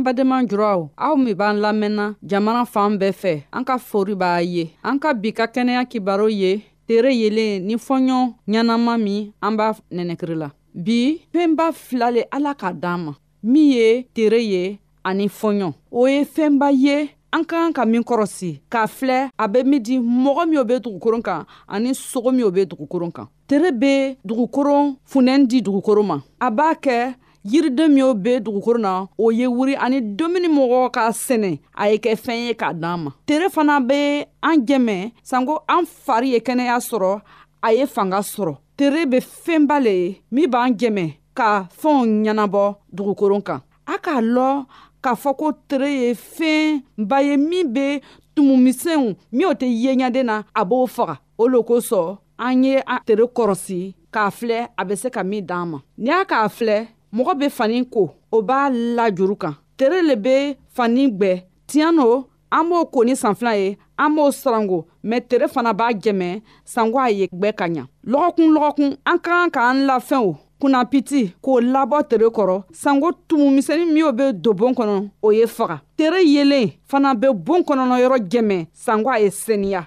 an badenma juraw aw min b'an lamɛnna jamana fan bɛɛ fɛ an ka fori b'a ye an ka bi ka kɛnɛya kibaro ye tere yelen ni fɔɲɔ ɲɛnama min an b'a nɛnɛkiri la bi fɛnba fila le ala k'a d'an ma min ye tere ye ani fɔɲɔ o ye fɛnba ye an ka kan ka min kɔrɔsi k'a filɛ a bɛ min di mɔgɔ min o bɛ dugukoron kan ani sogo min o bɛ dugukoron kan tere bɛ dugukoron funɛni di dugukoron ma a b'a kɛ yiriden min o bɛ dugukoro na o ye wuri ani dumuni mɔgɔ ka sɛnɛ a ye kɛ fɛn ye k'a d'an ma tere fana bɛ an jɛmɛ sanko an fari ye kɛnɛya sɔrɔ a ye fanga sɔrɔ tere bɛ fɛnba le ye min b'an jɛmɛ ka fɛnw ɲɛnabɔ dugukoron kan a k'a lɔ k'a fɔ ko tere ye fɛnba ye min bɛ tumumisɛnw min o tɛ yeɲaden na a b'o faga o lo kosɔn an ye an tere kɔrɔsi k'a filɛ a bɛ se ka min d'an ma n'i y'a k'a filɛ mɔgɔ bɛ fani ko o b'a la juru kan tere le bɛ fani gbɛ tiɲɛ no an b'o ko ni sanfila ye an b'o sarango mɛ tere fana b'a jɛmɛ sango a ye gwɛ ka ɲa lɔgɔkun lɔgɔkun an ka kan k'an lafɛnw kunnapiti k'o labɔ tere kɔrɔ sango tumu misɛni minw be don bon kɔnɔ o ye faga tere yelen fana be bon kɔnɔnɔ yɔrɔ jɛmɛ sango a ye seniya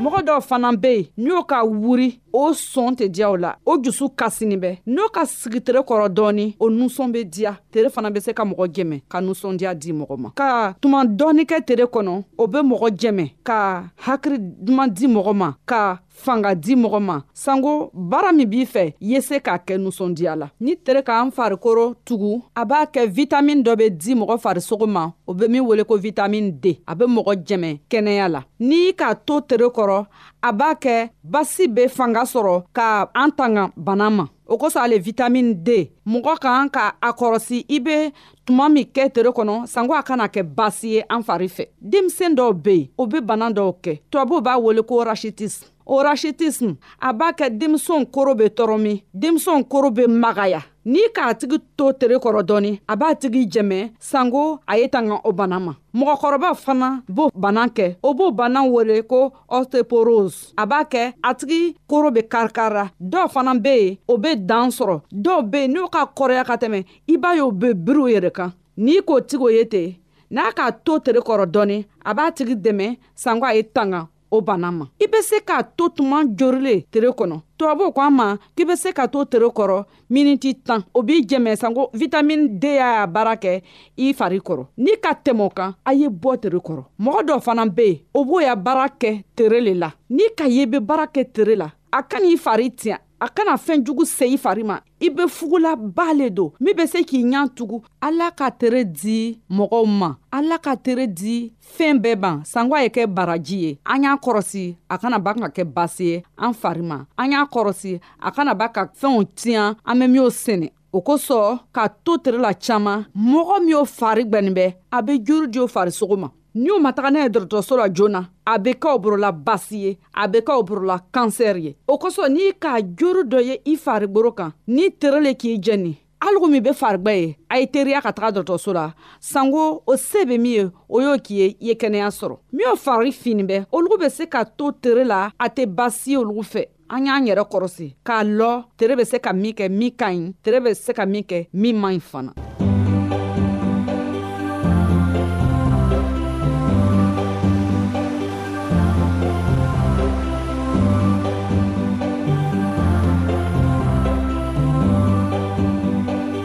mɔgɔ dɔw fana be yen n'o ka wuri o sɔn tɛ diya o la o jusu kasini bɛ n'o ka sigi tere kɔrɔ dɔɔni o nusɔn be diya tere fana be se ka mɔgɔ jɛmɛ ka nusɔndiya di mɔgɔ ma ka tuma dɔɔni kɛ tere kɔnɔ o be mɔgɔ jɛmɛ ka hakiri duman di mɔgɔ ma ka fanga di mɔgɔ ma sanko baara min b'i fɛ ye se k'a kɛ nusɔndiya la ni tere k'an farikoro tugu a b'a kɛ vitamin dɔ be di mɔgɔ farisogo ma o be min wele ko vitamin d a be mɔgɔ jɛmɛ kɛnɛya la n'i k'a to tere kɔrɔ a b'a kɛ basi be fanga sɔrɔ ka an tanga bana ma o kosɔn ale vitamin d mɔgɔ kan ka a kɔrɔsi i be tuma min kɛ tere kɔnɔ sanko a kana kɛ baasi ye an fari fɛ denmisɛn dɔw be yen o be bana dɔw kɛ tubabuw b'a wele ko rachitisme o rachitisme a b'a kɛ denmisɛnw koro be tɔɔrɔ min denmisɛnw koro be magaya n'i k'a tigi to tere kɔrɔ dɔɔni a b'a tigi jɛmɛ sanko a ye tanga o bana ma mɔgɔkɔrɔba fana b'o bana kɛ o b'o bana wele ko osteoporose a b'a kɛ a tigi koro be karikari la dɔw fana be yen o be dan sɔrɔ dɔw be yen n'o ka kɔrɔya ka tɛmɛ i b'a ye o bɛ biri o yɛrɛ kan n'i k'o tigi o ye ten n'a k'a to tere kɔrɔ dɔɔni a b'a tigi dɛmɛ sanko a ye tanga o bana ma i bɛ se k'a to tuma jorilen tere kɔnɔ tubabuw ko an ma k'i bɛ se ka to tere kɔrɔ miniti tan o b'i jɛmɛ sanko vitamini d y'a baara kɛ i fari kɔrɔ ni ka tɛmɛ o kan a ye bɔ tere kɔrɔ mɔgɔ dɔ fana bɛ yen o b'o ya baara kɛ tere le la ni ka ye bɛ baara kɛ tere la a kan'i fari tiɲɛ a kana fɛn jugu se i fari ma i be fugulaba le don min be se k'i ɲa tugu ala ka tere di mɔgɔw ma ala ka tere di fɛɛn bɛɛ ban sanko a ye kɛ baraji ye an y'a kɔrɔsi a kana ba ka kɛ basi ye an fari ma an y'a kɔrɔsi a kana ba ka fɛnw tiɲa an be minw sɛnɛ o kosɔn ka to tere la caaman mɔgɔ min y'o fari gwɛnin bɛ a be juru di o farisogo ma n'u ma taga n'a ye dɔgɔtɔrɔso la joona a bɛ kɛ o borola basi ye a bɛ kɛ o borola kansɛri ye o kosɔn n'i k'a joro dɔ ye i fariboro kan n'i tere le k'i jɛni algo min bɛ farigba ye a ye teriya ka taga dɔgɔtɔrɔso la sanko o se bɛ min ye o y'o k'i ye i ye kɛnɛya sɔrɔ min y'o fari fini bɛ olu bɛ se ka to tere la a tɛ basi ye olu fɛ an y'an yɛrɛ kɔrɔsi k'a lɔ tere bɛ se ka min kɛ min ka ɲi tere bɛ se ka min kɛ min man ɲi fana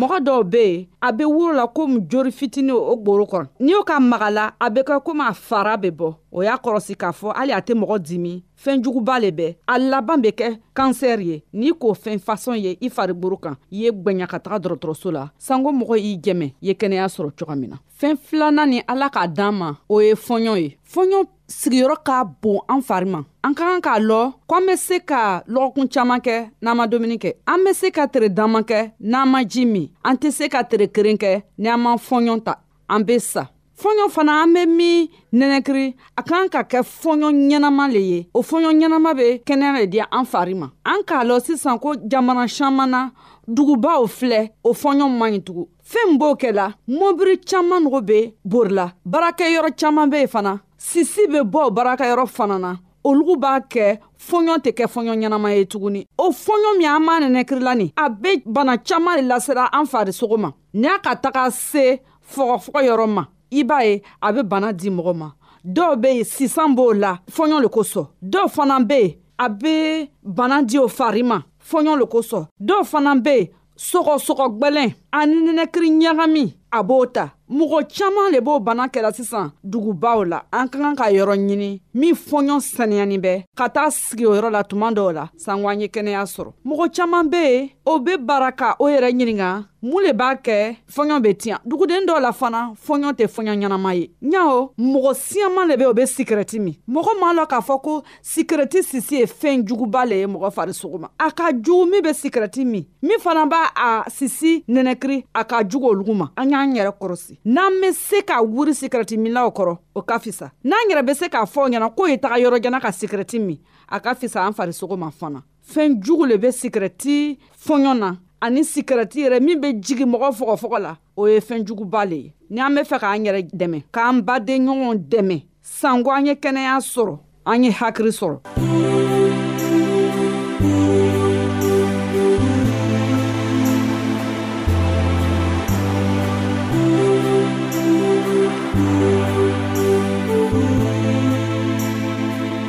mɔgɔ dɔw bɛ yen a bɛ woro la komi jori fitinin o gboro kɔrɔ n'i y'o ka magala a bɛ kɛ komi a fara bɛ bɔ o y'a kɔrɔsi k'a fɔ hali a tɛ mɔgɔ dimi fɛn juguba le bɛ a laban bɛ kɛ kansɛri ye n'i k'o fɛn fasɔn ye i fariburu kan i ye gwɛɲa ka taga dɔrɔtɔrɔso la sanko mɔgɔ y'i jɛmɛ i ye kɛnɛya sɔrɔ coga min na fɛn filanan ni ala k'a dan ma o ye fɔɲɔ ye fɔɲɔ sigiyɔrɔ ka bon an fari ma an ka kan k'a lɔ ko an be se ka lɔgɔkun caaman kɛ n'an ma dumuni kɛ an be se ka tere danma kɛ n'an ma ji min an tɛ se ka tere keren kɛ ni an ma fɔɲɔ ta an be sa fɔɲɔ fana an bɛ min nɛnɛkiri a kan ka kɛ fɔɲɔ ɲɛnama le ye o fɔɲɔ ɲɛnama bɛ kɛnɛya le di an fari ma an k'a lɔ sisan ko jamana caman na dugubaw filɛ o fɔɲɔ man ɲi tugun fɛn b'o kɛ la mɔbiri caman nogo bɛ borila baarakɛyɔrɔ caman bɛ yen fana sisi bɛ bɔ baarakɛyɔrɔ fana na olugu b'a kɛ fɔɲɔ tɛ kɛ fɔɲɔ ɲɛnama ye tuguni o fɔɲɔ min an b'a nɛnɛkirila nin a bɛ bana caman le lasera an farisogo ma n'a ka taga se fɔgɔfɔgɔ yɔrɔ ma i b'a ye a bɛ bana di mɔgɔ ma dɔw bɛ yen sisan b'o la fɔɲɔ le kosɔn dɔw fana bɛ yen a bɛ bana di o fari ma fɔɲɔ le kosɔn dɔw fana bɛ yen sɔgɔsɔgɔ gwɛlɛn ani nɛnɛkiri ɲagami a b'o ta mɔgɔ caaman le b'o bana kɛla sisan dugubaw la an ka kan ka yɔrɔ ɲini min fɔɲɔ saniyani bɛ ka taa sigi o yɔrɔ la tuma dɔw la sanko an ye kɛnɛya sɔrɔ mɔgɔ caaman be yen o be bara ka o yɛrɛ ɲininga mun le b'a kɛ fɔɲɔ be tiɲa duguden dɔ la fana fɔɲɔ tɛ fɔɲɔ ɲɛnama ye ɲao mɔgɔ siyaman le be o be sikirɛti min mɔgɔ m'a lɔ k'a fɔ ko sikirɛti sisi ye fɛn juguba le ye mɔgɔ farisogo ma a ka jugu min be sikirɛti min min fana b'a a sisi nɛnɛkiri a ka jugu olugu ma an y'an yɛrɛ kɔrɔsi n'an be se ka wuri sikirɛti minlaw kɔrɔ o ka fisa n'an yɛrɛ be se k'a fɔ ɲɛna k'o ye taga yɔrɔjana ka sikirɛti min a ka fisa an farisogo ma fana fɛn jugu le bɛ sikirɛti fɔɲɔ na ani sikirɛti yɛrɛ min bɛ jigi mɔgɔ fɔgɔfɔgɔ la o ye fɛn juguba le ye ni an bɛ fɛ k'an yɛrɛ dɛmɛ k'an baden ɲɔgɔn dɛmɛ sanko an ye kɛnɛya sɔrɔ an ye hakili sɔrɔ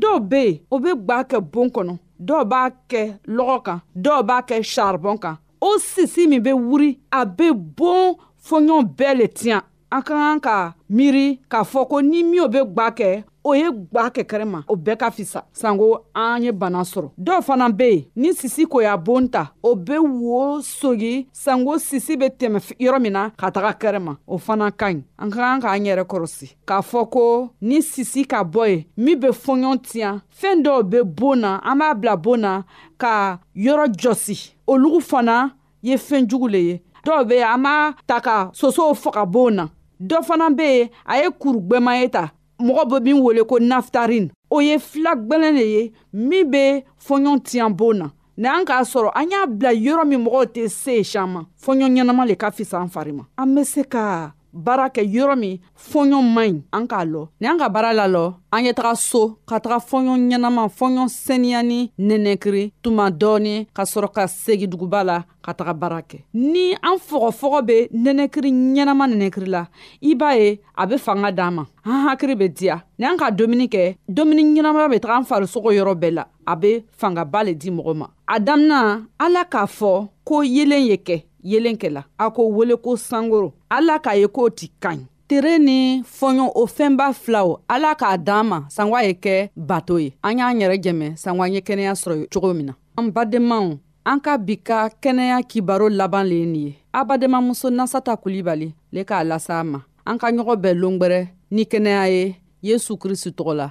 dɔw bɛ yen o bɛ gba kɛ bon kɔnɔ dɔw b'a kɛ lɔgɔ kan dɔw b'a kɛ saribɔn kan o sisi min bɛ wuri a bɛ bon fɔɲɔgɔn bɛɛ le tiɲɛ an ka kan ka miiri k'a fɔ ko ni min o bɛ gwa kɛ o ye gwa kɛkɛrɛ ma o bɛɛ ka fisa sanko an ye bana sɔrɔ dɔw fana bɛ yen ni sisi ko y'a bon ta o bɛ wo sogi sanko sisi bɛ tɛmɛ yɔrɔ min na ka taga kɛrɛ ma o fana ka ɲi an ka kan k'an yɛrɛ kɔrɔsi k'a fɔ ko ni sisi ka bɔ ye min bɛ fɔɲɔn tiɲɛ fɛn dɔw bɛ bon na an b'a bila bon na ka yɔrɔ jɔsi olugu fana ye fɛn jugu le ye dɔw be an b'a ta ka sosow faga boon na dɔ fana be ye a ye kuru gwɛman ye ta mɔgɔ be min wele ko naftarin o ye fila gwɛlɛn le ye min be fɔɲɔn tiɲan boon na ni an k'a sɔrɔ an y'a bila yɔrɔ min mɔgɔw tɛ se shan ma fɔɲɔ ɲɛnama le ka fisa an fari ma an be se ka baara kɛ yɔrɔ min fɔɲɔ man ɲi an k'a lɔ ni an ka baara la lɔ an ye taga so ka taga fɔɲɔ ɲɛnama fɔɲɔ sɛniyani nɛnɛkiri tuma dɔɔni ka sɔrɔ ka segi duguba la ka taga baara kɛ ni an fɔgɔfɔgɔ be nɛnɛkiri ɲɛnama nɛnɛkiri la i b'a ye a be fanga d'an ma an hakiri be diya ni an ka domuni kɛ domuni ɲɛnamaya be taga an farisogo yɔrɔ bɛɛ la a be fangaba le di mɔgɔ ma a damina ala k'a fɔ ko yelen ye kɛ yelen kɛla a ko wele ko sankoro ala k'a ye k'o ti ka ɲi tere ni fɔɲɔ o fɛnba filaw ala k'a d'an ma sanwa ye kɛ bato ye an y'an yɛrɛ jɛmɛ sanwa ye kɛnɛya sɔrɔ cogo min na an badenmaw an ka bi ka kɛnɛya kibaro laban le ye nin ye a badenmamuso nasata kulibali le k'a lasa ma an ka ɲɔgɔn bɛɛ longwɛrɛ ni kɛnɛya ye yesu kristu tɔgɔ la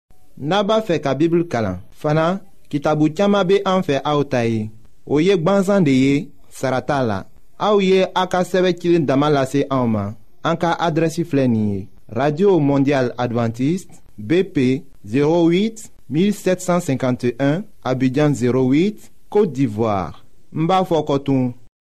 n'a b'a fɛ ka bibulu kalan fana kitabu caman bɛ an fɛ aw ta ye o ye gwansan de ye sara t'a la aw ye a ka sɛbɛn cilen dama lase anw ma an ka adrɛsi filɛ nin ye radio mondial adventiste bp 08 1751 abidjan 08 côte d'ivoire n b'a fɔ kɔtun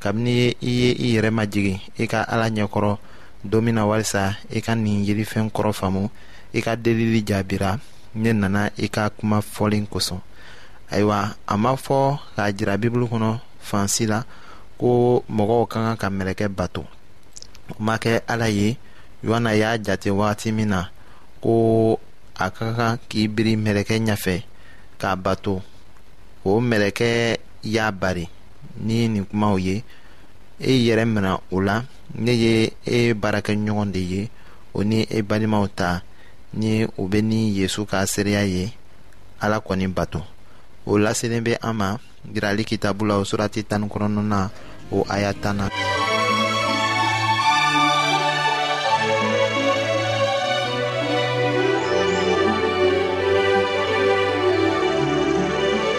kabini i ye i yɛrɛ majigin i ka ala ɲɛkɔrɔ don min na walisa i ka nin yirifɛn kɔrɔ faamu i ka delili jaabira ne nana i ka kuma fɔlen kosɔn ayiwa a ma fɔ k'a jira bibulu kɔnɔ fansi la ko mɔgɔw ka kan ka mɛlɛkɛ bato o ma kɛ ala ye yohana y'a jate wagati min na ko a ka kan k'i biri mɛlɛkɛ ɲɛfɛ k'a bato o mɛlɛkɛ y'a bari n'i ye nin kumaw ye e yɛrɛ mina o la ne ye e baarakɛɲɔgɔn de ye o ni e balimaw ta ni o bɛ ni yesu ka seereya ye ala kɔni bato o laselen bɛ an ma jirali kitabu la o surati tan ni kɔnɔntɔn na o aya tan na.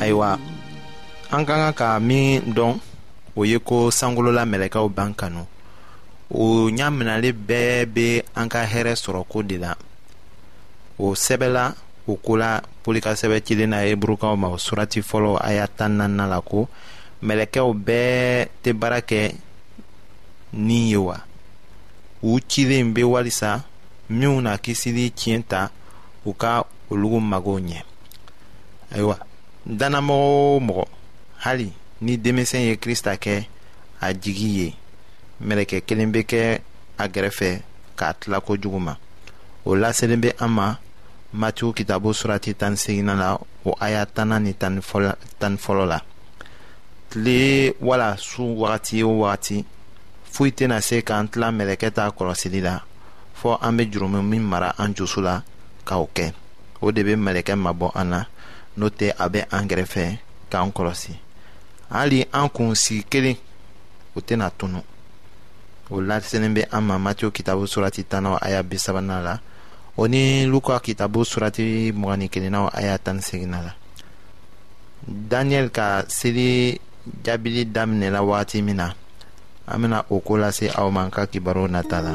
ayiwa an ka kan ka min dɔn o ye ko sankolola mɛlɛkɛw b'an kanu o ɲaminali bɛɛ bɛ an ka hɛrɛ sɔrɔ ko de la o sɛbɛla o ko la polikasɛbɛ cilen na heburukaw ma o surati fɔlɔ a y'a tan naaninan la ko mɛlɛkɛw bɛɛ tɛ baara kɛ ni ye wa u cilen bɛ walisa minnu na kisili tiɲɛ ta u ka olu mago ɲɛ ayiwa dannamɔgɔ o mɔgɔ hali ni denmisɛn ye krista kɛ a jigi ye mɛlɛkɛ kelen bɛ kɛ a gɛrɛfɛ k'a tila kojugu ma o laselen bɛ an ma matiw kitabo surati tan ni seginna la o aya tanna ni tan tan fɔlɔ la tile wala su wagati o wagati foyi tɛna se k'an tila mɛlɛkɛ ta kɔlɔsili la fɔ an bɛ jurumu min mara an jusu la k'o kɛ o de bɛ mɛlɛkɛ mabɔ an na n'o tɛ a bɛ an kɛrɛfɛ k'an kɔlɔsi hali an kun sigi kelen o tɛna tunu o laselen bɛ an ma matiyo kitabu surati tanaw aya bi sabanan la o ni luka kitabu surati mugani kelennaw aya tan ni seginna la daniyɛli ka seli jaabili daminɛla wagati min na an bɛna o ko lase aw ma an ka kibaru nata la.